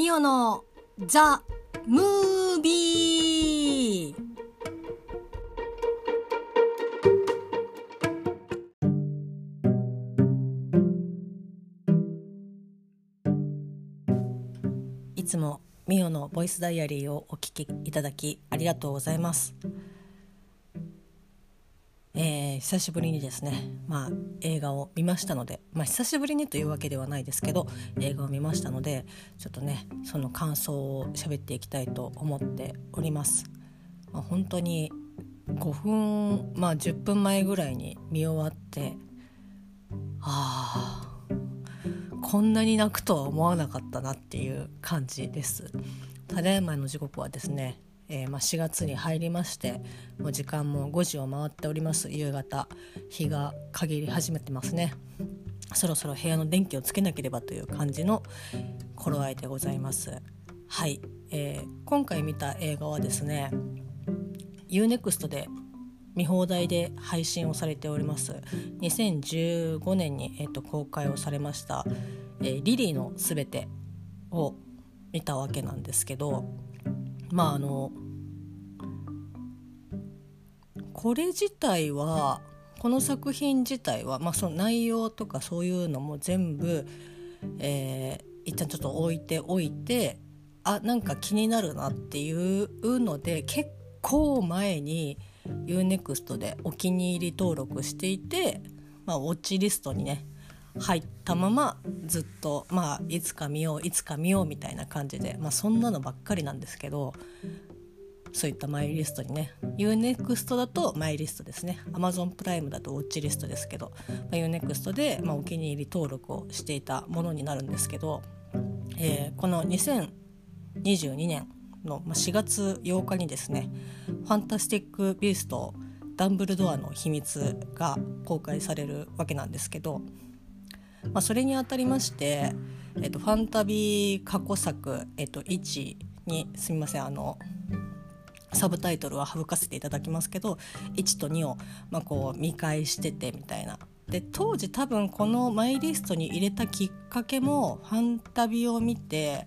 ミオのザ・ムービー。いつもミオのボイスダイアリーをお聞きいただきありがとうございます。えー、久しぶりにですね、まあ、映画を見ましたので、まあ、久しぶりにというわけではないですけど映画を見ましたのでちょっとねその感想を喋っていきたいと思っております。まあ、本当に5分、まあ、10分前ぐらいに見終わってあこんなに泣くとは思わなかったなっていう感じです。ただいまの時刻はですねえー、まあ、4月に入りましてもう時間も5時を回っております。夕方日が陰り始めてますね。そろそろ部屋の電気をつけなければという感じの頃合いでございます。はい、えー、今回見た映画はですね UNEXT で見放題で配信をされております。2015年に、えーと、公開をされました「えー、リリーのすべて」を見たわけなんですけどまああのこれ自体はこの作品自体は、まあ、その内容とかそういうのも全部、えー、一旦ちょっと置いておいてあなんか気になるなっていうので結構前に UNEXT でお気に入り登録していて、まあ、ウォッチリストにね入ったままずっとまあいつか見よういつか見ようみたいな感じで、まあ、そんなのばっかりなんですけどそういったマイリストにね UNEXT だとマイリストですね。Amazon プライムだとウォッチリストですけど、まあ、UNEXT で、まあ、お気に入り登録をしていたものになるんですけど、えー、この2022年の4月8日にですね「ファンタスティック・ビーストダンブルドアの秘密」が公開されるわけなんですけどまあ、それにあたりまして、えっと、ファンタビー過去作、えっと、1にすみませんあのサブタイトルは省かせていただきますけど1と2を、まあ、こう見返しててみたいな。で当時多分このマイリストに入れたきっかけもファンタビを見て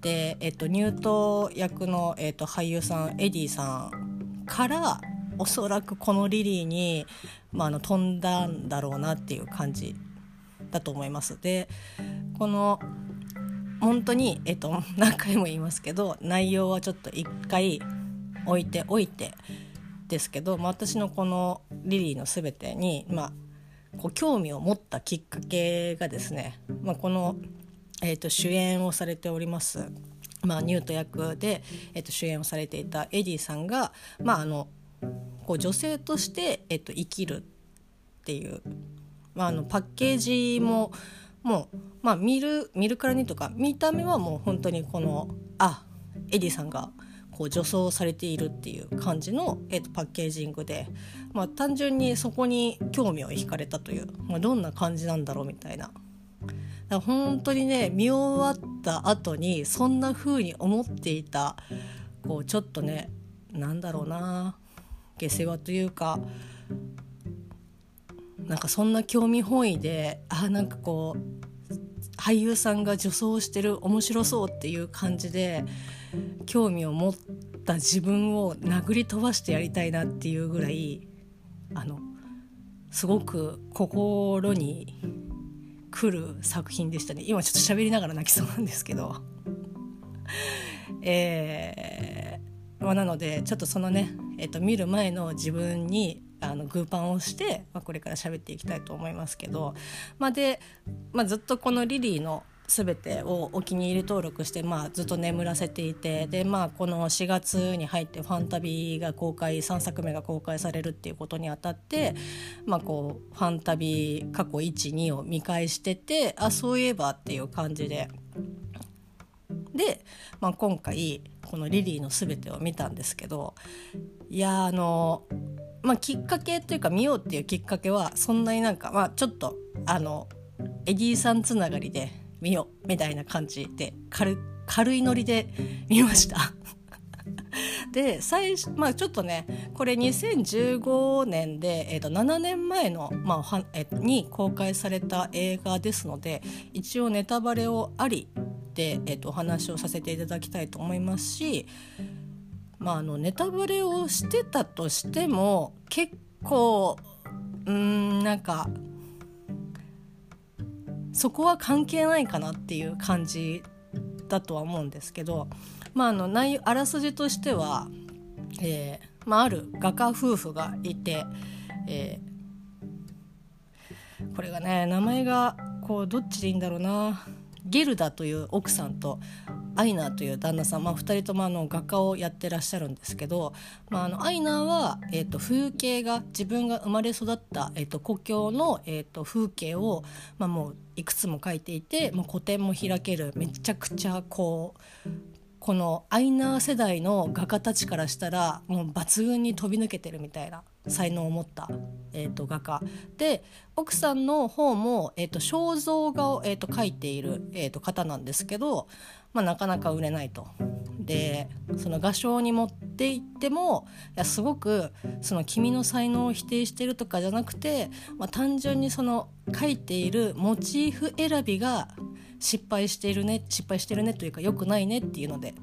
で、えっと、ニュート役の、えっと、俳優さんエディさんからおそらくこのリリーに、まあ、あの飛んだんだろうなっていう感じだと思います。でこの本当に、えっと、何回も言いますけど内容はちょっと一回置いておいてですけど、まあ、私のこの「リリーのすべてに」まあ、こう興味を持ったきっかけがですね、まあ、この、えー、と主演をされております、まあ、ニュート役で、えー、と主演をされていたエディさんが、まあ、あのこう女性として、えー、と生きるっていうまあ、あのパッケージももう、まあ、見る見るからにとか見た目はもう本当にこのあエディさんがこう女装されているっていう感じの、えー、とパッケージングで、まあ、単純にそこに興味を惹かれたという、まあ、どんな感じなんだろうみたいな。だ本当にね見終わった後にそんな風に思っていたこうちょっとねなんだろうな下世話というかなんかそんな興味本位であなんかこう俳優さんが女装してる面白そうっていう感じで興味を持った自分を殴り飛ばしてやりたいなっていうぐらいあのすごく心に来る作品でしたね。今ちょっと喋りながら泣きそうなんですけど。えー、まあ、なのでちょっとそのね、えーと見る前の自分にあのグーパンをして、まあ、これから喋っていきたいと思いますけど、まあ、で、まあ、ずっとこのリリーの全てをお気に入り登録して、まあ、ずっと眠らせていてで、まあ、この4月に入ってファンタビーが公開3作目が公開されるっていうことにあたって、まあ、こうファンタビー過去12を見返しててあそういえばっていう感じで。で、まあ、今回この「リリーの全て」を見たんですけどいやあのまあ、きっかけというか見ようっていうきっかけはそんなになんか、まあ、ちょっとあのエディさんつながりで見ようみたいな感じで軽軽いノリで見ました。で最初、まあ、ちょっとねこれ2015年で、えー、と7年前の、まあはえに公開された映画ですので一応ネタバレをありて、えー、とお話をさせていただきたいと思いますし、まあ、あのネタバレをしてたとしても結構うんなんかそこは関係ないかなっていう感じだとは思うんですけど、まあ、あの内容あらすじとしては、えーまあ、ある画家夫婦がいて、えー、これがね名前がこうどっちでいいんだろうな。ゲルダという奥さんとアイナーという旦那さん、まあ、2人ともあの画家をやってらっしゃるんですけど、まあ、あのアイナーは、えーと、風景が自分が生まれ育った、えーと、故郷の、えーと、風景を、まあ、もういくつも描いていてもう個展も開ける。めちゃくちゃこうこのアイナー世代の画家たちからしたらもう抜群に飛び抜けてるみたいな才能を持った、えーと、画家。で奥さんの方も、えーと、肖像画を、えーと、描いている、えー、と方なんですけど、まあ、なかなか売れないと。でその画商に持っていってもいやすごくその君の才能を否定してるとかじゃなくて、まあ、単純にその描いているモチーフ選びが失敗しているね失敗してるねというか良くないねっていうので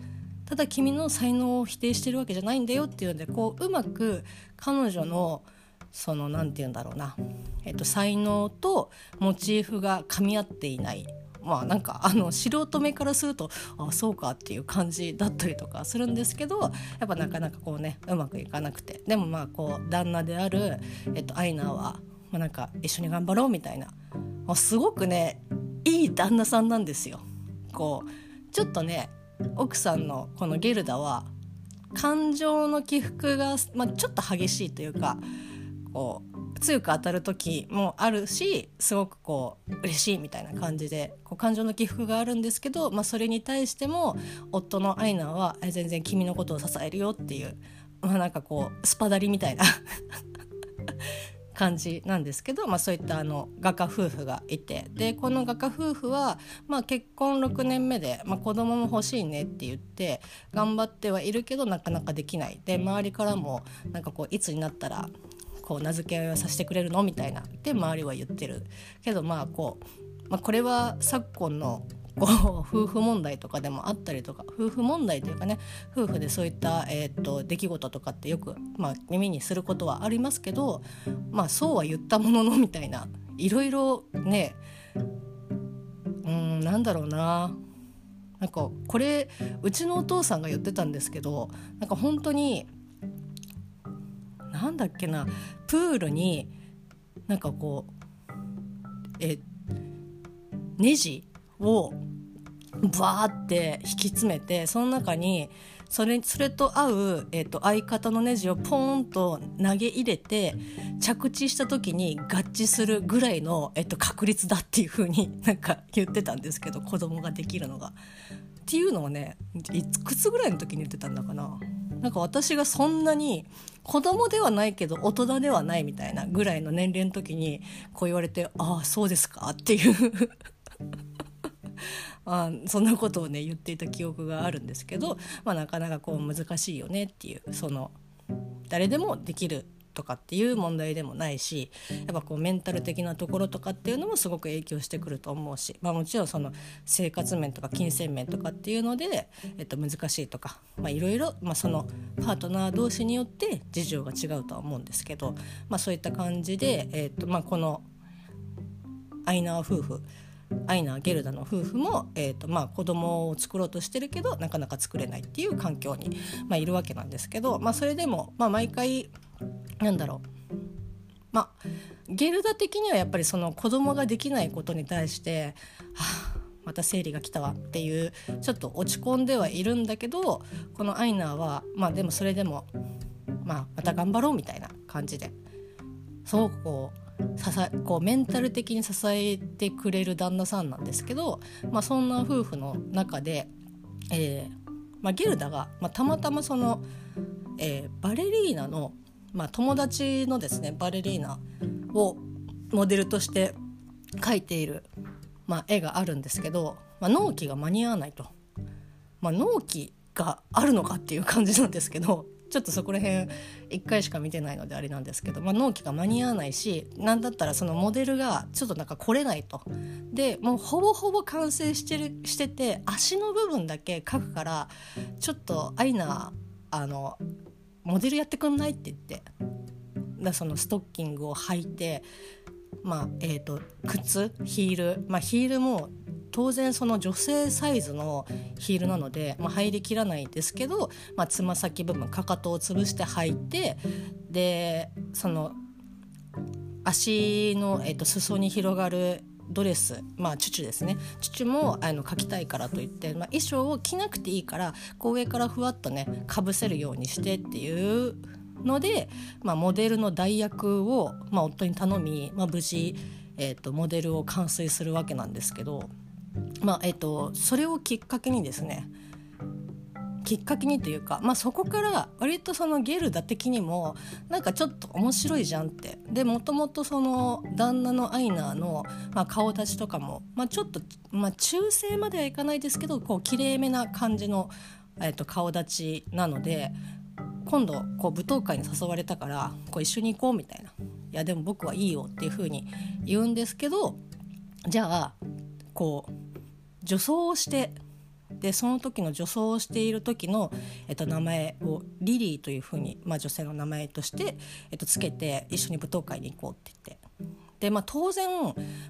ただ君の才能を否定してるわけじゃないんだよっていうのでこううまく彼女のその何て言うんだろうな、えっと、才能とモチーフが噛み合っていないまあなんかあの素人目からするとあそうかっていう感じだったりとかするんですけどやっぱなかなかこうねうまくいかなくてでもまあこう旦那である、えっと、アイナーは、まあ、なんか一緒に頑張ろうみたいなもうすごくねいい旦那さんなんですよ。こうちょっとね奥さんのこのゲルダは感情の起伏が、まあ、ちょっと激しいというかこう強く当たる時もあるしすごくこう嬉しいみたいな感じでこう感情の起伏があるんですけど、まあ、それに対しても夫のアイナは全然君のことを支えるよっていう、まあ、なんかこうスパダリみたいな。感じなんですけど、まあ、そういったあの画家夫婦がいてでこの画家夫婦は、まあ、結婚6年目で、まあ、子供も欲しいねって言って頑張ってはいるけどなかなかできない。で周りからもなんかこういつになったらこう名付け親をさせてくれるの？みたいな。って周りは言ってるけどまあこう、まあ、これは昨今のこう夫婦問題とかでもあったりとか夫婦問題というかね夫婦でそういった、えーと、出来事とかってよく、まあ、耳にすることはありますけど、まあ、そうは言ったもののみたいないろいろねうんなんだろうな。なんかこれうちのお父さんが言ってたんですけどなんか本当になんだっけなプールになんかこうえネジをバーって引き詰めてその中にそれそれと合う、えーと、相方のネジをポーンと投げ入れて着地した時に合致するぐらいの、えーと、確率だっていう風に なんか言ってたんですけど子供ができるのが。っていうのをねいくつぐらいの時に言ってたんだかな。なんか私がそんなに子供ではないけど大人ではないみたいなぐらいの年齢の時にこう言われて「ああそうですか」っていう。あそんなことをね言っていた記憶があるんですけど、まあ、なかなかこう難しいよねっていうその誰でもできるとかっていう問題でもないしやっぱこうメンタル的なところとかっていうのもすごく影響してくると思うし、まあ、もちろんその生活面とか金銭面とかっていうので、えっと、難しいとかいろいろそのパートナー同士によって事情が違うとは思うんですけど、まあ、そういった感じで、えっとまあ、このアイナー夫婦アイナ・ゲルダの夫婦も、えーとまあ、子供を作ろうとしてるけどなかなか作れないっていう環境に、まあ、いるわけなんですけど、まあ、それでも、まあ、毎回なんだろう。まあゲルダ的にはやっぱりその子供ができないことに対して「はあまた生理が来たわ」っていうちょっと落ち込んではいるんだけどこのアイナーはまあでもそれでも、まあ、また頑張ろうみたいな感じですごくこう支えこうメンタル的に支えてくれる旦那さんなんですけど、まあ、そんな夫婦の中で、えーまあ、ゲルダが、まあ、たまたまその、えー、バレリーナの、まあ、友達のですねバレリーナをモデルとして描いている、まあ、絵があるんですけど、まあ、納期が間に合わないと。まあ、納期があるのかっていう感じなんですけどちょっとそこら辺1回しか見てないのであれなんですけど、まあ、納期が間に合わないし何だったらそのモデルがちょっとなんか来れないと。でもうほぼほぼ完成してるしてて足の部分だけ描くからちょっとアイナあのモデルやってくんないって言ってだそのストッキングを履いてまあえーと、靴ヒール、まあ、ヒールも当然その女性サイズのヒールなので、まあ、入りきらないですけどつま、先部分かかとを潰して履いてでその足の、えーと、裾に広がるドレスまあチュチュですね。チュチュもあの描きたいからといって、まあ、衣装を着なくていいからこう上からふわっとねかぶせるようにしてっていうので、まあ、モデルの代役を、まあ、夫に頼み、まあ、無事、えーと、モデルを完成するわけなんですけど、まあえーと、それをきっかけにですねきっかけにというか、まあ、そこから割とそのゲルダ的にもなんかちょっと面白いじゃんって。でもともとその旦那のアイナーの、まあ、顔立ちとかも、まあ、ちょっと、まあ、中性まではいかないですけどこう綺麗めな感じの、えー、と顔立ちなので今度こう舞踏会に誘われたからこう一緒に行こうみたいな「いやでも僕はいいよ」っていうふうに言うんですけどじゃあこう女装をしてでその時の女装をしている時の、えっと、名前をリリーというふうに、まあ、女性の名前として、えっと、つけて一緒に舞踏会に行こうって言って。で、まあ、当然、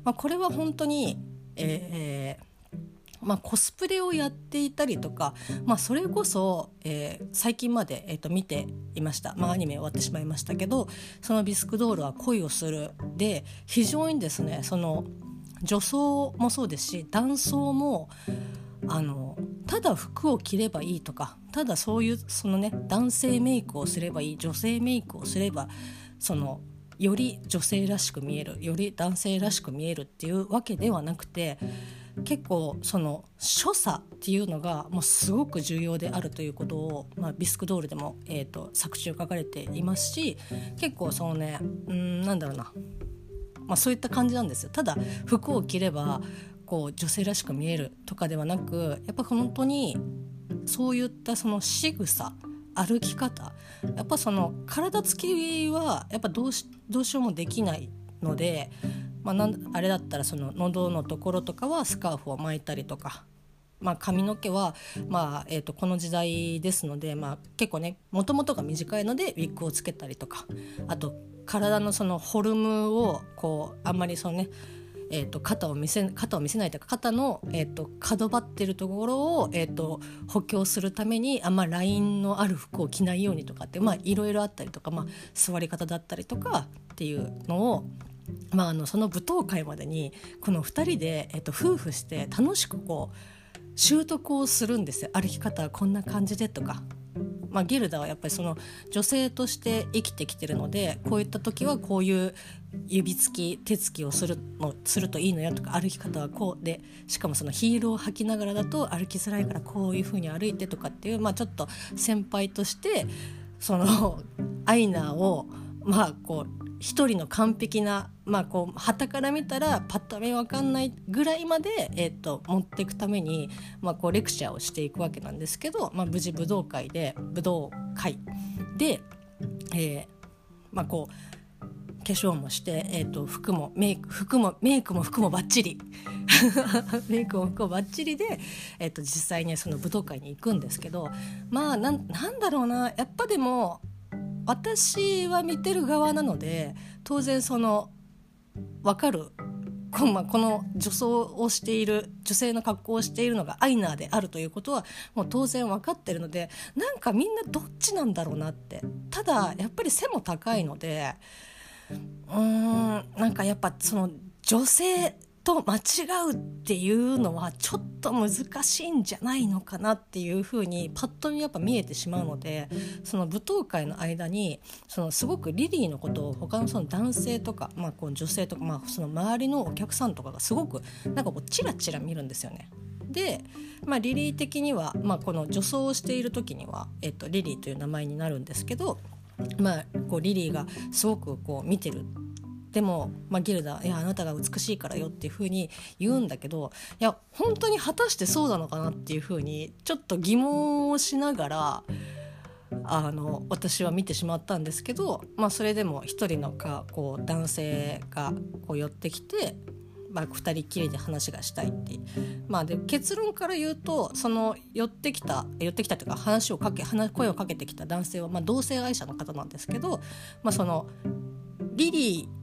まあ、これは本当に、えー、まあ、コスプレをやっていたりとか、まあ、それこそ、えー、最近まで、えー、と見ていました、まあ、アニメ終わってしまいましたけど「そのビスクドールは恋をする」で非常にですねその女装もそうですし男装もあのただ服を着ればいいとかただそういうそのね男性メイクをすればいい女性メイクをすればそのより女性らしく見えるより男性らしく見えるっていうわけではなくて結構その所作っていうのがもうすごく重要であるということを、まあ、ビスクドールでも、えーと、作中書かれていますし結構そのねうんなんだろうな、まあ、そういった感じなんですよ。ただ服を着ればこう女性らしく見えるとかではなくやっぱ本当にそういったその仕草歩き方やっぱその体つきはやっぱどうしどうしようもできないのでまあ、なんあれだったらその喉のところとかはスカーフを巻いたりとか、まあ、髪の毛は、まあえー、とこの時代ですので、まあ、結構ねもともとが短いのでウィッグをつけたりとかあと体のそのフォルムをこうあんまりそのねえーと、肩を見せ肩を見せないというか肩の、えーと、角張ってるところを、えーと、補強するためにあんまラインのある服を着ないようにとかっていろいろあったりとか、まあ、座り方だったりとかっていうのをまあ、あのその舞踏会までにこの2人で、えっと、夫婦して楽しくこう習得をするんですよ歩き方はこんな感じでとか。まあ、ギルダはやっぱりその女性として生きてきてるのでこういった時はこういう指つき手つきをするのするといいのよとか歩き方はこうでしかもそのヒールを履きながらだと歩きづらいからこういう風に歩いてとかっていう、まあ、ちょっと先輩としてそのアイナーをまあこう一人の完璧なまあこう旗から見たらパッと目分かんないぐらいまで、えーと、持っていくために、まあ、こうレクチャーをしていくわけなんですけど、まあ、無事武道会で武道会で、えー、まあこう化粧もして、えーと、服もメイク服もメイクも服もバッチリ。メイクも服もバッチリで、えーと、実際にその武道会に行くんですけどまあなんなんだろうなやっぱでも私は見てる側なので当然その分かる。このこの女装をしている女性の格好をしているのがアイナーであるということはもう当然分かってるのでなんかみんなどっちなんだろうなって。ただやっぱり背も高いのでうーんなんかやっぱその女性と間違うっていうのはちょっと難しいんじゃないのかなっていうふうにパッと見やっぱ見えてしまうのでその舞踏会の間にそのすごくリリーのことを他のその男性とか、まあ、こう女性とか、まあ、その周りのお客さんとかがすごくなんかこうチラチラ見るんですよね。で、まあ、リリー的には、まあ、この女装をしている時には、えっと、リリーという名前になるんですけど、まあ、こうリリーがすごくこう見てるでも、まあ、ギルダ「いやあなたが美しいからよ」っていうふうに言うんだけどいや本当に果たしてそうなのかなっていうふうにちょっと疑問をしながらあの私は見てしまったんですけど、まあ、それでも一人のかこう男性がこう寄ってきて、まあ、2人きりで話がしたいってまあで結論から言うとその寄ってきた寄ってきたというか話をかけ声をかけてきた男性は、まあ、同性愛者の方なんですけど、まあ、そのリリー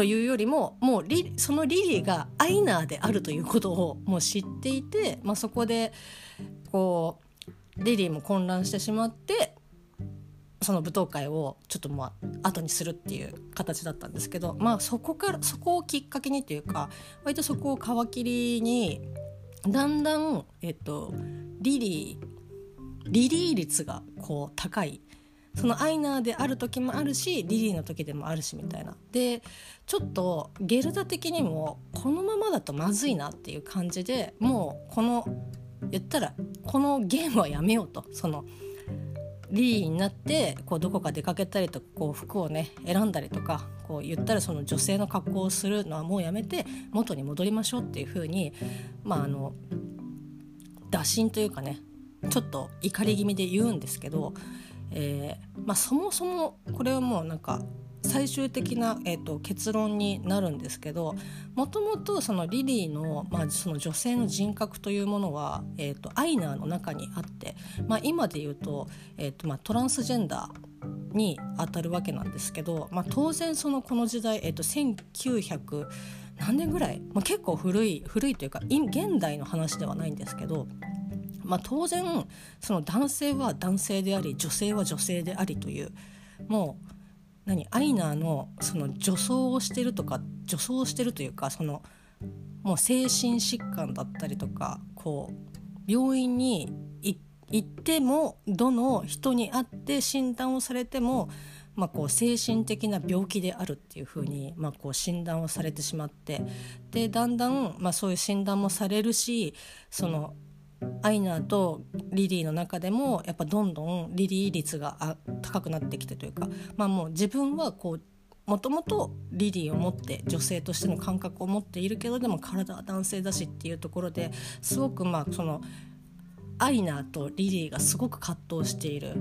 というよりももうリそのリリーがアイナーであるということをもう知っていて、まあ、そこでこうリリーも混乱してしまってその舞踏会をちょっとまあ後にするっていう形だったんですけどまあそこからそこをきっかけにっていうか割とそこを皮切りにだんだん、えっと、リリーリリー率がこう高い。そのアイナーである時もあるしリリーの時でもあるしみたいな。でちょっとゲルダ的にもこのままだとまずいなっていう感じでもうこの言ったらこのゲームはやめようと。そのリーになってこうどこか出かけたりとかこう服をね選んだりとかこう言ったらその女性の格好をするのはもうやめて元に戻りましょうっていう風にまああの打診というかねちょっと怒り気味で言うんですけど、えーまあ、そもそもこれはもうなんか最終的な、えーと、結論になるんですけどもともとリリーの,、まあ、その女性の人格というものは、えーと、アイナーの中にあって、まあ、今で言うと,、えーとまあ、トランスジェンダーにあたるわけなんですけど、まあ、当然そのこの時代、えー、と1900何年ぐらい、まあ、結構古い古いというか現代の話ではないんですけど。まあ、当然その男性は男性であり女性は女性でありというもう何アイナーのその女装をしてるとか女装してるというかそのもう精神疾患だったりとかこう病院に行ってもどの人に会って診断をされても、まあ、こう精神的な病気であるっていうふうに、まあ、こう診断をされてしまってでだんだん、まあ、そういう診断もされるしそのアイナーとリリーの中でもやっぱどんどんリリー率が高くなってきてというか、まあ、もう自分はこうもともとリリーを持って女性としての感覚を持っているけどでも体は男性だしっていうところですごくまあそのアイナーとリリーがすごく葛藤している。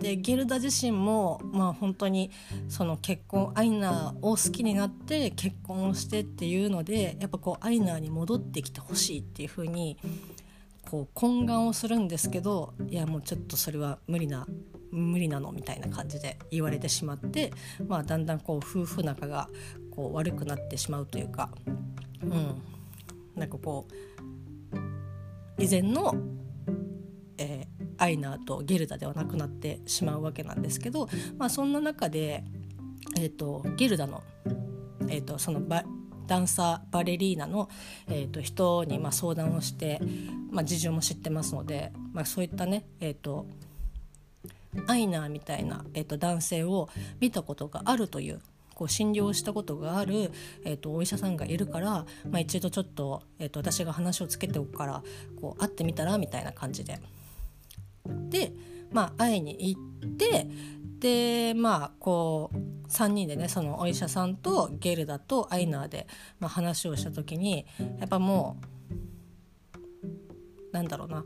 でゲルダ自身もまあ本当にその結婚アイナーを好きになって結婚をしてっていうのでやっぱこうアイナーに戻ってきてほしいっていうふうにこう懇願をするんですけどいやもうちょっとそれは無理な無理なのみたいな感じで言われてしまって、まあ、だんだんこう夫婦仲がこう悪くなってしまうというか、うん、なんかこう以前の、えー、アイナーとゲルダではなくなってしまうわけなんですけど、まあ、そんな中で、えーと、ゲルダの、えーと、そのダンサーバレリーナの、えーと、人にま相談をして、まあ、事情も知ってますので、まあ、そういったね、えーと、アイナーみたいな、えーと、男性を見たことがあるというこう診療したことがある、えー、とお医者さんがいるから、まあ、一度ちょっと,、えー、と私が話をつけておくからこう会ってみたらみたいな感じで。で、まあ、会いに行ってでまあこう3人でねそのお医者さんとゲルダとアイナーで、まあ、話をした時にやっぱもうなんだろうな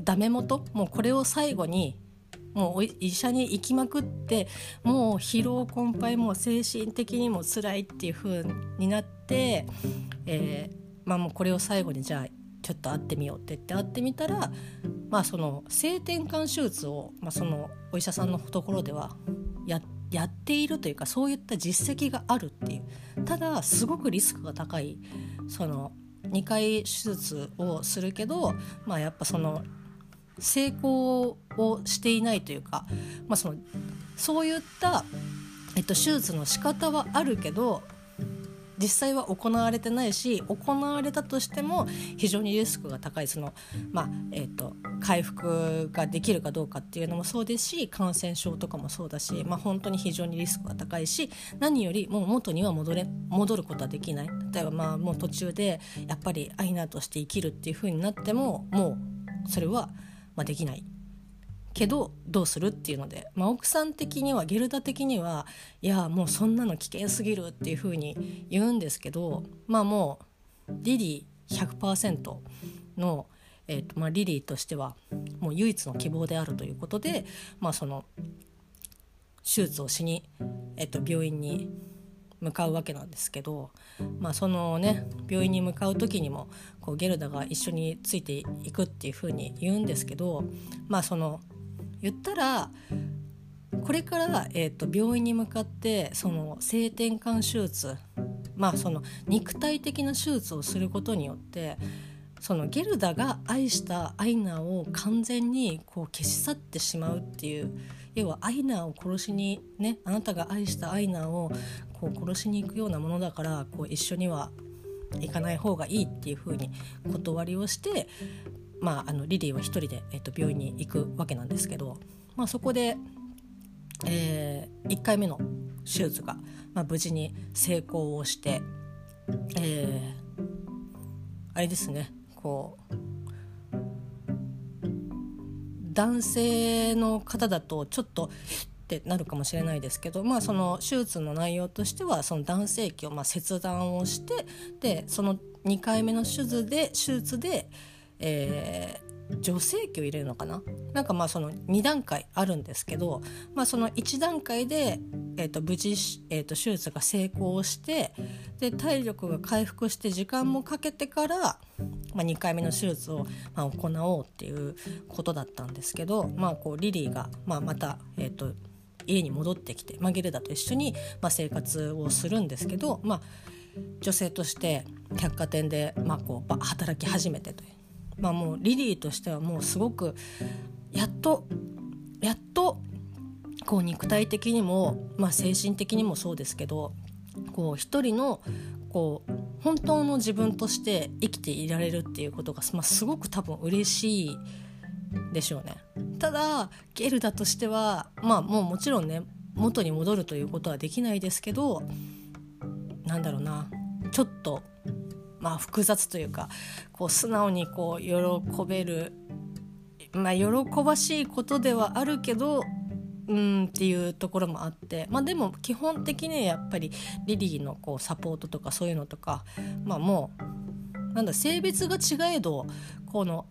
ダメ元？もうこれを最後にもう医者に行きまくってもう疲労困憊もう精神的にも辛いっていう風になって、えー、まあもうこれを最後にじゃあちょっと会ってみようって言って会ってみたら、まあ、その性転換手術を、まあ、そのお医者さんのところではややっているというかそういった実績があるっていう。ただすごくリスクが高いその2回手術をするけど、まあ、やっぱその成功をしていないというか、まあ、そのそういった、えっと、手術の仕方はあるけど実際は行われてないし行われたとしても非常にリスクが高いその、まあえーと、回復ができるかどうかっていうのもそうですし感染症とかもそうだし、まあ、本当に非常にリスクが高いし何よりもう元には戻れ戻ることはできない。例えばまあもう途中でやっぱりアイナーとして生きるっていう風になってももうそれはまできない。けどどうするっていうので、まあ、奥さん的にはゲルダ的にはいやもうそんなの危険すぎるっていうふうに言うんですけどまあもうリリー100%の、えーとまあ、リリーとしてはもう唯一の希望であるということで、まあ、その手術をしに、えー、と病院に向かうわけなんですけど、まあ、そのね病院に向かう時にもこうゲルダが一緒についていくっていうふうに言うんですけどまあその言ったらこれから、えーと、病院に向かってその性転換手術まあその肉体的な手術をすることによってそのゲルダが愛したアイナを完全にこう消し去ってしまうっていう要はアイナを殺しにねあなたが愛したアイナをこう殺しに行くようなものだからこう一緒には行かない方がいいっていうふうに断りをして、まあ、あのリリーは一人で、えっと、病院に行くわけなんですけど、まあ、そこで、えー、1回目の手術が、まあ、無事に成功をして、えー、あれですねこう男性の方だとちょっとってなるかもしれないですけど、まあ、その手術の内容としてはその男性器をま切断をしてでその2回目の手術で手術で、えー、女性器を入れるのかな？なんかまあその2段階あるんですけど、まあ、その1段階で、えー、と無事、えー、と手術が成功してで体力が回復して時間もかけてから、まあ、2回目の手術を、まあ、行おうっていうことだったんですけど、まあ、こうリリーが、まあ、また、えー、と家に戻ってきて、まあ、ゲルダと一緒に、まあ、生活をするんですけど、まあ、女性として百貨店で、まあ、こう働き始めてという、まあ、もうリリーとしてはもうすごくやっとやっとこう肉体的にも、まあ、精神的にもそうですけどこう一人のこう本当の自分として生きていられるっていうことが、まあ、すごく多分嬉しいでしょうね。ただゲルダとしてはまあもうもちろんね元に戻るということはできないですけどなんだろうなちょっとまあ複雑というかこう素直にこう喜べるまあ喜ばしいことではあるけどうんっていうところもあってまあでも基本的にはやっぱりリリーのこうサポートとかそういうのとかまあもうなんだ性別が違えどこの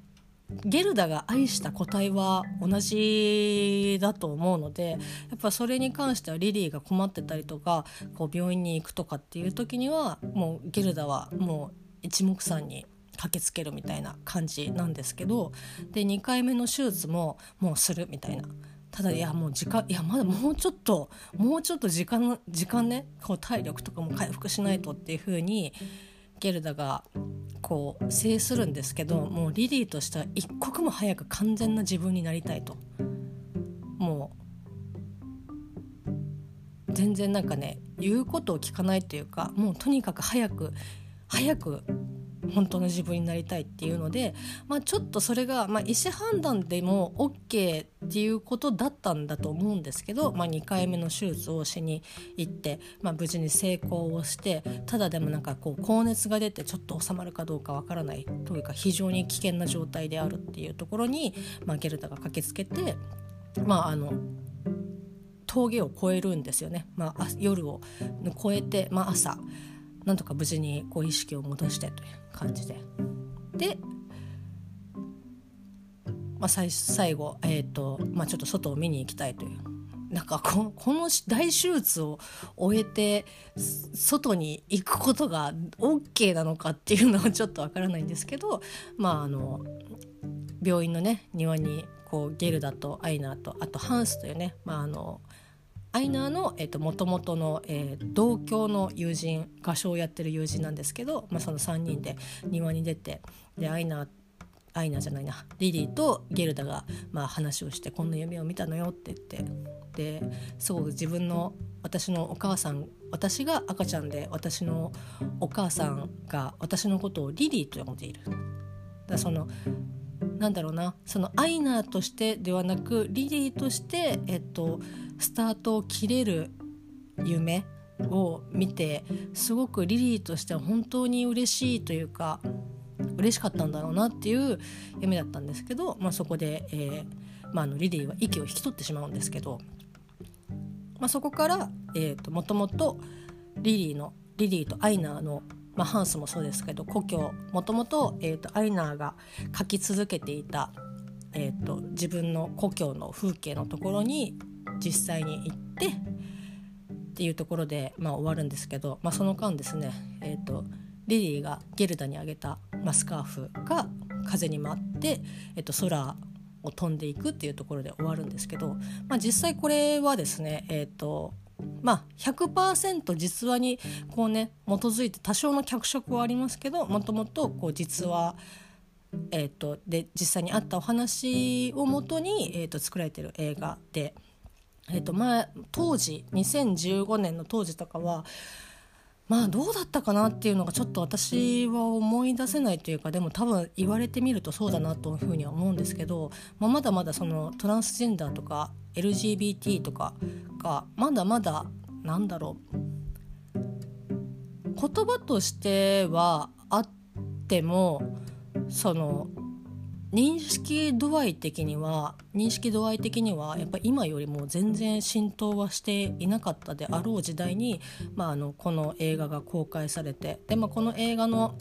ゲルダが愛した個体は同じだと思うのでやっぱそれに関してはリリーが困ってたりとかこう病院に行くとかっていう時にはもうゲルダはもう一目散に駆けつけるみたいな感じなんですけどで2回目の手術ももうするみたいな。ただいやもう時間いやまだもうちょっともうちょっと時間時間ねこう体力とかも回復しないとっていう風にゲルダがこう制するんですけどもうリリーとしては一刻も早く完全な自分になりたいともう全然なんかね言うことを聞かないっていうかもうとにかく早く早く本当の自分になりたいっていうので、まあ、ちょっとそれが、まあ、意思判断でも OK っていうことだったんだと思うんですけど、まあ、2回目の手術をしに行って、まあ、無事に成功をしてただでもなんかこう高熱が出てちょっと収まるかどうかわからないというか非常に危険な状態であるっていうところに、まあ、ゲルダが駆けつけて、まあ、あの峠を越えるんですよね、まあ、夜を越えて、まあ、朝。なんとか無事にこう意識を戻してという感じで。で、まあ、最最後、えーとまあ、ちょっと外を見に行きたいという。なんかここの大手術を終えて外に行くことが OK なのかっていうのはちょっとわからないんですけどまああの病院のね庭にこうゲルダとアイナーとあとハンスというね、まあ、あのアイナーのもともとの、えー、同郷の友人合唱をやってる友人なんですけど、まあ、その3人で庭に出てでアイナーアイナじゃないなリリーとゲルダがまあ話をして「こんな夢を見たのよ」って言ってですごく自分の私のお母さん私が赤ちゃんで私のお母さんが私のことをリリーと呼んでいる。だそのなんだろうなそのアイナーとしてではなくリリーとして、えっと、スタートを切れる夢を見てすごくリリーとしては本当に嬉しいというか嬉しかったんだろうなっていう夢だったんですけど、まあ、そこで、えーまあ、あのリリーは息を引き取ってしまうんですけど、まあ、そこから、えーと、もともとリリーのリリーとアイナーのまあ、ハンスもそうですけど故郷もともと,、えーと、アイナーが描き続けていた、えーと、自分の故郷の風景のところに実際に行ってっていうところで、まあ、終わるんですけど、まあ、その間ですね、えーと、リリーがゲルダにあげたマスカーフが風に舞って、えー、と空を飛んでいくっていうところで終わるんですけど、まあ、実際これはですね、えーとまあ100%実話にこうね基づいて多少の脚色はありますけどもともとこう実話えーと、で実際にあったお話をもとに、えーと、作られてる映画で、えーとまあ、当時2015年の当時とかはまあどうだったかなっていうのがちょっと私は思い出せないというかでも多分言われてみるとそうだなというふうには思うんですけど、まあ、まだまだそのトランスジェンダーとか LGBT とかがまだまだなんだろう言葉としてはあってもその認識度合い的には認識度合い的にはやっぱ今よりも全然浸透はしていなかったであろう時代に、まあ、あのこの映画が公開されてで、まあ、この映画の、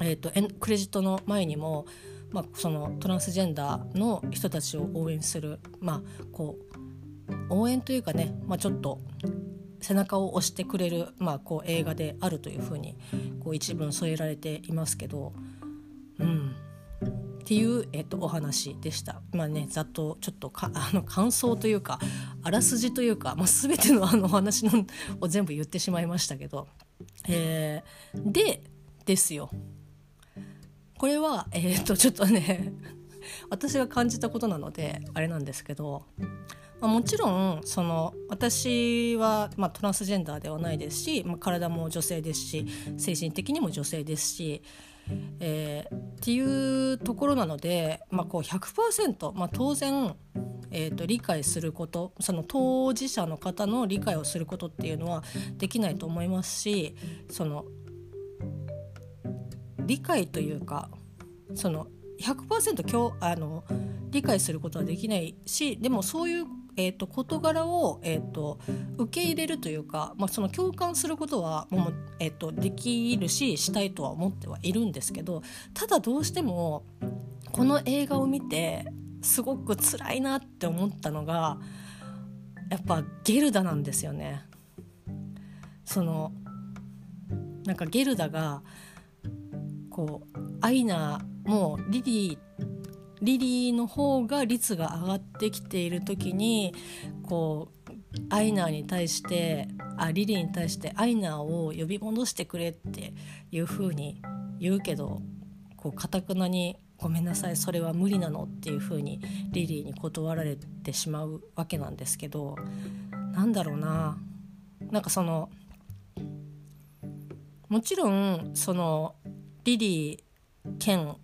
えーと、クレジットの前にも、まあ、そのトランスジェンダーの人たちを応援する、まあ、こう応援というかね、まあ、ちょっと背中を押してくれる、まあ、こう映画であるというふうにこう一文添えられていますけど、うん、っていう、えっと、お話でした。まあねざっとちょっとか あの感想というかあらすじというか、まあ、全てのあのお話のを全部言ってしまいましたけど、えー、でですよこれは、えー、とちょっとね 私が感じたことなのであれなんですけど、まあ、もちろんその私は、まあ、トランスジェンダーではないですし、まあ、体も女性ですし精神的にも女性ですしえー、っていうところなので、まあ、こう100%、まあ、当然、えー、と理解することその当事者の方の理解をすることっていうのはできないと思いますしその理解というかその100%あの理解することはできないしでもそういうえーと、事柄を、えーと、受け入れるというか、まあ、その共感することはもう、えーと、できるししたいとは思ってはいるんですけどただどうしてもこの映画を見てすごく辛いなって思ったのがやっぱゲルダなんですよね。そのなんかゲルダがこうアイナもうリリーリリーの方が率が上がってきている時にこうアイナーに対してあリリーに対してアイナーを呼び戻してくれっていう風に言うけどこうかたくなに「ごめんなさいそれは無理なの」っていう風にリリーに断られてしまうわけなんですけどなんだろうな。なんかそのもちろんそのリリー兼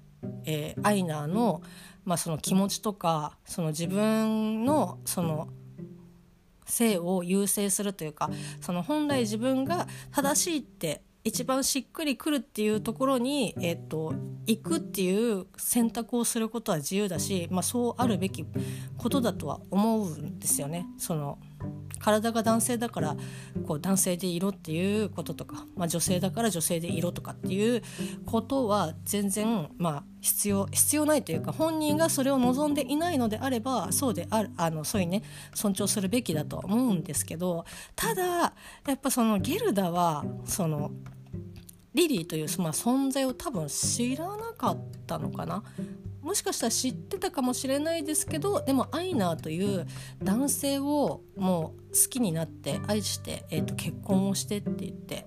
えー、アイナーの,、まあその気持ちとかその自分のその性を優先するというかその本来自分が正しいって一番しっくりくるっていうところに、えーと、行くっていう選択をすることは自由だし、まあ、そうあるべきことだとは思うんですよね。その体が男性だからこう男性でいろっていうこととか、まあ、女性だから女性でいろとかっていうことは全然まあ必要必要ないというか本人がそれを望んでいないのであればそうであるあのそういうね尊重するべきだとは思うんですけどただやっぱそのゲルダはそのリリーという、まあ、存在を多分知らなかったのかな。もしかしたら知ってたかもしれないですけどでもアイナーという男性をもう好きになって愛して、えー、と結婚をしてって言ってっ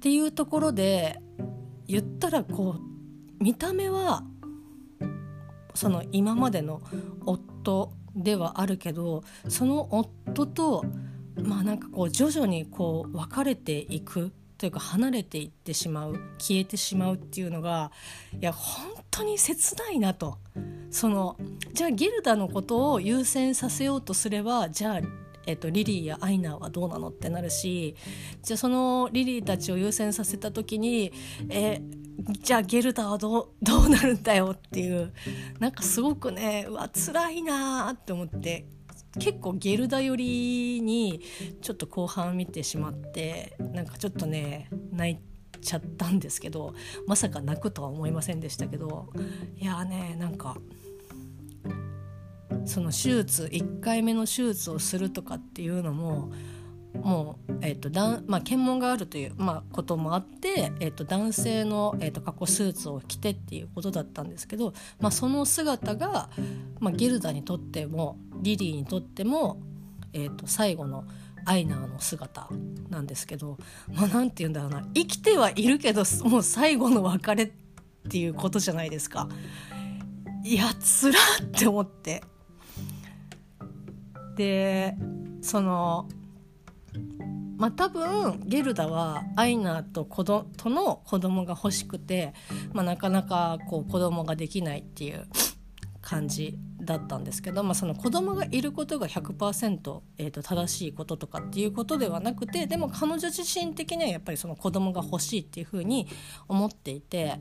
ていうところで言ったらこう見た目はその今までの夫ではあるけどその夫とまあなんかこう徐々にこう別れていくというか離れていってしまう消えてしまうっていうのがいや本当に切ないなと。そのじゃあゲルダのことを優先させようとすればじゃあえっと、リリーやアイナーはどうなのってなるしじゃあそのリリーたちを優先させた時にえじゃあゲルダはどうどうなるんだよっていうなんかすごくねうわ辛いなって思って。結構ゲルダ寄りにちょっと後半見てしまってなんかちょっとね泣いちゃったんですけどまさか泣くとは思いませんでしたけどいやねなんかその手術1回目の手術をするとかっていうのももう、えーとだまあ、検問があるという、まあ、こともあって、えーと、男性の、えーと、過去スーツを着てっていうことだったんですけど、まあ、その姿が、まあ、ギルダにとってもリリーにとっても、えー、と最後のアイナーの姿なんですけど、まあ、なんて言うんだろうな生きてはいるけどもう最後の別れっていうことじゃないですか。いやつらって思ってでそのまあ、多分ゲルダはアイナと子どとの子供が欲しくて、まあ、なかなかこう子供ができないっていう感じだったんですけど、まあ、その子供がいることが100%、えー、と正しいこととかっていうことではなくてでも彼女自身的にはやっぱりその子供が欲しいっていうふうに思っていて。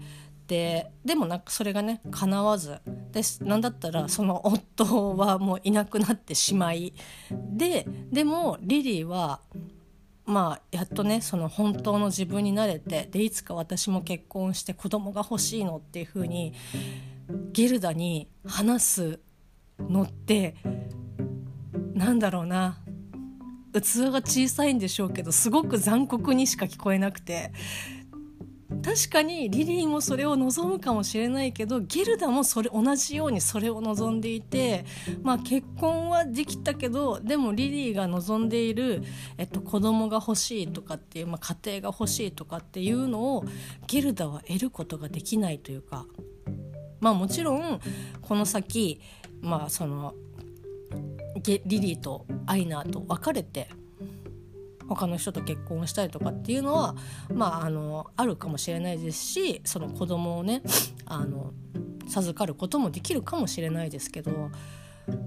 ででもなんかそれがね叶わずでなんだったらその夫はもういなくなってしまいででもリリーはまあやっとねその本当の自分になれてでいつか私も結婚して子供が欲しいのっていうふうにゲルダに話すのってなんだろうな。器が小さいんでしょうけどすごく残酷にしか聞こえなくて。確かにリリーもそれを望むかもしれないけどゲルダもそれ同じようにそれを望んでいて、まあ、結婚はできたけどでもリリーが望んでいる、えっと、子供が欲しいとかっていう、まあ、家庭が欲しいとかっていうのをゲルダは得ることができないというかまあもちろんこの先まあそのリリーとアイナーと別れて他の人と結婚したりとかっていうのは、まあ、あのあるかもしれないですしその子供をねあの授かることもできるかもしれないですけど、ま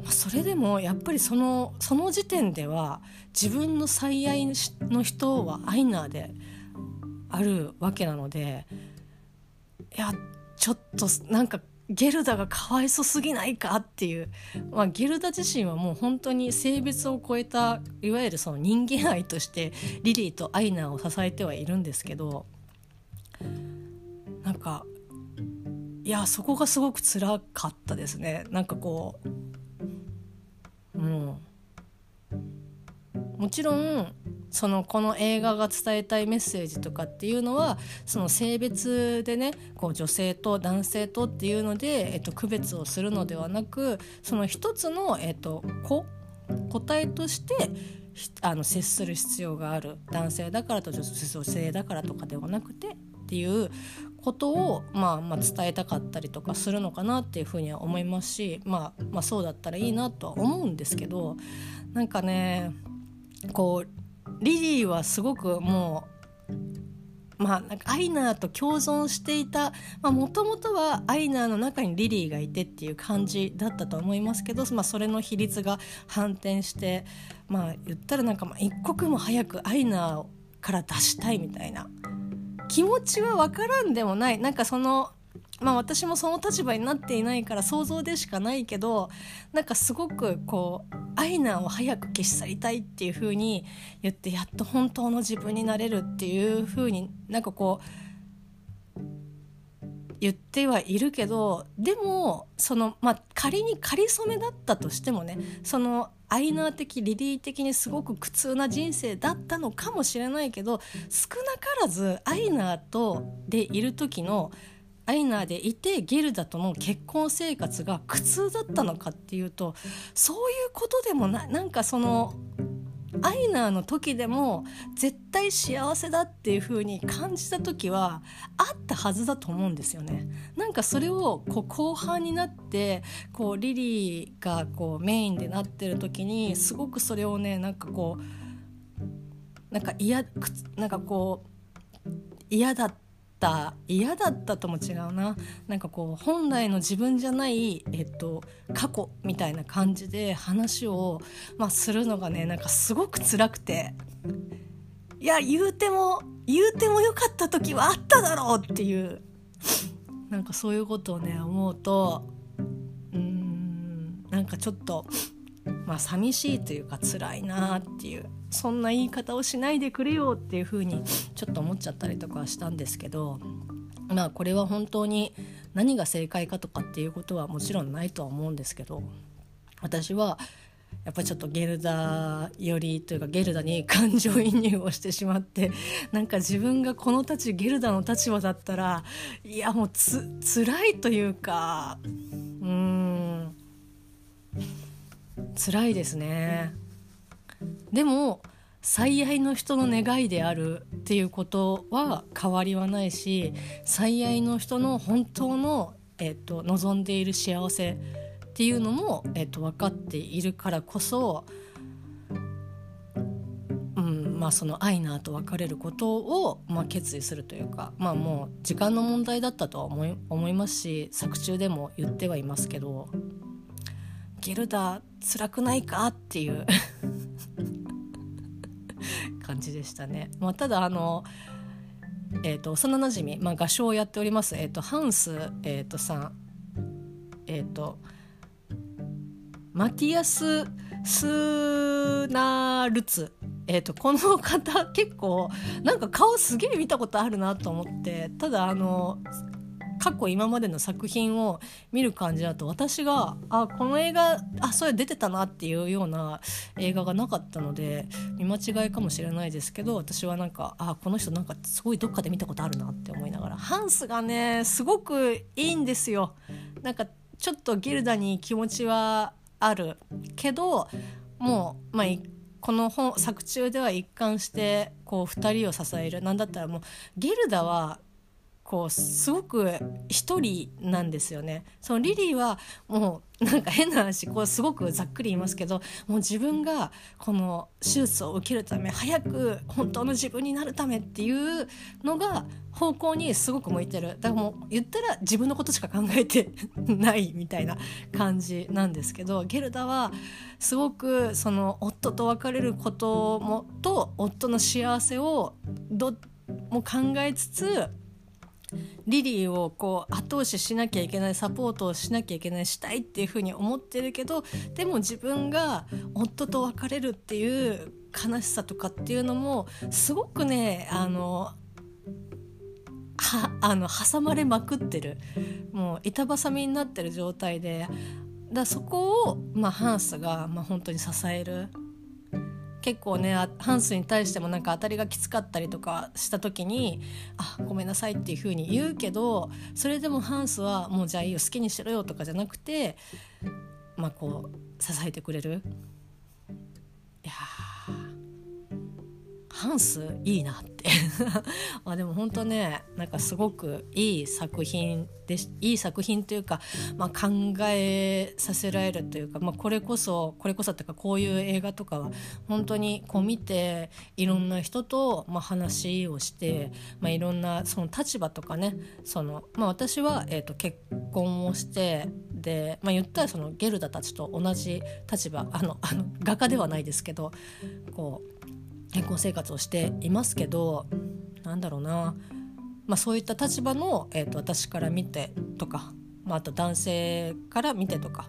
あ、それでもやっぱりそのその時点では自分の最愛の人はアイナーであるわけなのでいやちょっとなんかゲルダがかわいそすぎないかっていう、まあ、ゲルダ自身はもう本当に性別を超えたいわゆるその人間愛としてリリーとアイナーを支えてはいるんですけどなんかいやそこがすごく辛かったですね。なんかこううん。もちろんそのこの映画が伝えたいメッセージとかっていうのはその性別でねこう女性と男性とっていうので、えっと、区別をするのではなくその一つの、えっと、個体としてあの接する必要がある。男性だからと女性だからとかではなくてっていうことを、まあ、まあ伝えたかったりとかするのかなっていうふうには思いますし、まあ、まあそうだったらいいなとは思うんですけどなんかねこうリリーはすごくもうまあ、なんかアイナーと共存していたもともとはアイナーの中にリリーがいてっていう感じだったと思いますけど、まあ、それの比率が反転してまあ言ったらなんかまあ一刻も早くアイナーから出したいみたいな。気持ちは分からんでもない。なんかそのまあ私もその立場になっていないから想像でしかないけどなんかすごくこうアイナを早く消し去りたいっていう風に言ってやっと本当の自分になれるっていう風になんかこう言ってはいるけどでもその、まあ、仮に仮初めだったとしてもねそのアイナー的リリー的にすごく苦痛な人生だったのかもしれないけど少なからずアイナーとでいる時のアイナーでいてゲルダとの結婚生活が苦痛だったのかっていうとそういうことでもななんかそのアイナーの時でも絶対幸せだっていう風に感じた時はあったはずだと思うんですよね。なんかそれをこう後半になってこうリリーがこうメインでなってる時にすごくそれをねなんかこうなんか嫌なんかこう嫌だっった嫌だったとも違うな。なんかこう本来の自分じゃない、えっと、過去みたいな感じで話を、まあ、するのがねなんかすごく辛くて。いや言うても言うてもよかった時はあっただろうっていう。なんかそういうことをね思うとうんなんかちょっとまあ寂しいというか辛いなっていう。そんな言い方をしないでくれよっていうふうにちょっと思っちゃったりとかしたんですけどまあこれは本当に何が正解かとかっていうことはもちろんないとは思うんですけど私はやっぱちょっとゲルダ寄りというかゲルダに感情移入をしてしまってなんか自分がこの立ちゲルダの立場だったらいやもうつ辛いというかうん辛いですね。でも最愛の人の願いであるっていうことは変わりはないし最愛の人の本当の、えーと、望んでいる幸せっていうのも、えーと、分かっているからこそ、うんまあ、その愛なと別れることを、まあ、決意するというか、まあ、もう時間の問題だったとは思い思いますし作中でも言ってはいますけど「ゲルダー辛くないか?」っていう感じでしたね。まあ、ただあのえーと、幼なじみ、まあ、合唱をやっております、えーと、ハンス、えーと、さん、えー、とマティアス・スーナルツ、えー、とこの方結構なんか顔すげえ見たことあるなと思ってただあの過去今までの作品を見る感じだと私があこの映画あそれ出てたなっていうような映画がなかったので見間違いかもしれないですけど私はなんかあこの人なんかすごいどっかで見たことあるなって思いながらハンスがねすごくいいんですよ。なんかちょっとギルダに気持ちはあるけどもうまあこの本作中では一貫してこう2人を支えるなんだったらもうゲルダはこうすごく一人なんですよね。そのリリーはもうなんか変な話こうすごくざっくり言いますけどもう自分がこの手術を受けるため早く本当の自分になるためっていうのが方向にすごく向いてるだからもう言ったら自分のことしか考えてないみたいな感じなんですけどゲルダはすごくその夫と別れることもと夫の幸せをども考えつつリリーをこう後押ししなきゃいけないサポートをしなきゃいけないしたいっていうふうに思ってるけどでも自分が夫と別れるっていう悲しさとかっていうのもすごくねあのはあの挟まれまくってる。もう板挟みになってる状態で。だそこを、まあ、ハンスが、まあ、本当に支える。結構ねハンスに対してもなんか当たりがきつかったりとかした時に「あごめんなさい」っていうふうに言うけどそれでもハンスは「もうじゃあいいよ好きにしろよ」とかじゃなくてまあこう支えてくれる。いやハンスいいなって。あでも本当ねなんかすごくいい作品でいい作品というか、まあ、考えさせられるというか、まあ、これこそこれこそっていうかこういう映画とかは本当にこう見ていろんな人と、まあ、話をして、まあ、いろんなその立場とかねその、まあ、私は、えと、結婚をしてで、まあ、言ったらそのゲルダたちと同じ立場あのあの画家ではないですけどこう結婚生活をしていますけどなんだろうな、まあ、そういった立場の、えーと、私から見てとか、まあ、あと男性から見てとか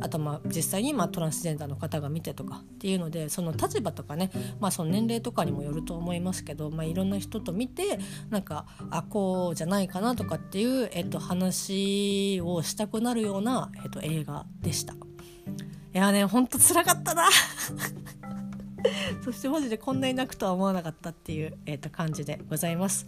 あとまあ実際にまあトランスジェンダーの方が見てとかっていうのでその立場とかね、まあ、その年齢とかにもよると思いますけど、まあ、いろんな人と見てなんかあこうじゃないかなとかっていう、えっと、話をしたくなるような、えっと、映画でした。いやねほんとつらかったな そしてマジでこんなに泣くとは思わなかったっていう、えー、と感じでございます。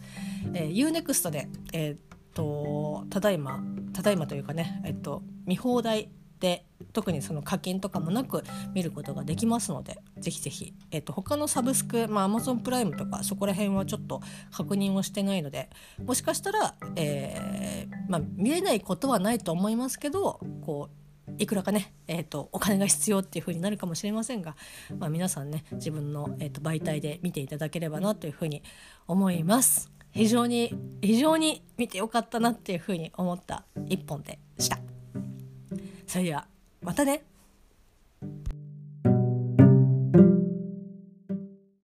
えー、UNEXT で、えーと、ただいまただいまというかね、えーと、見放題で特にその課金とかもなく見ることができますのでぜひぜひ、えーと、他のサブスク、まあ、Amazon プライムとかそこら辺はちょっと確認をしてないのでもしかしたら、えーまあ、見れないことはないと思いますけどこういくらかね、えーと、お金が必要っていう風になるかもしれませんが、まあ、皆さんね自分の、えーと、媒体で見ていただければなという風に思います。非常に非常に見てよかったなっていう風に思った一本でした。それではまたね。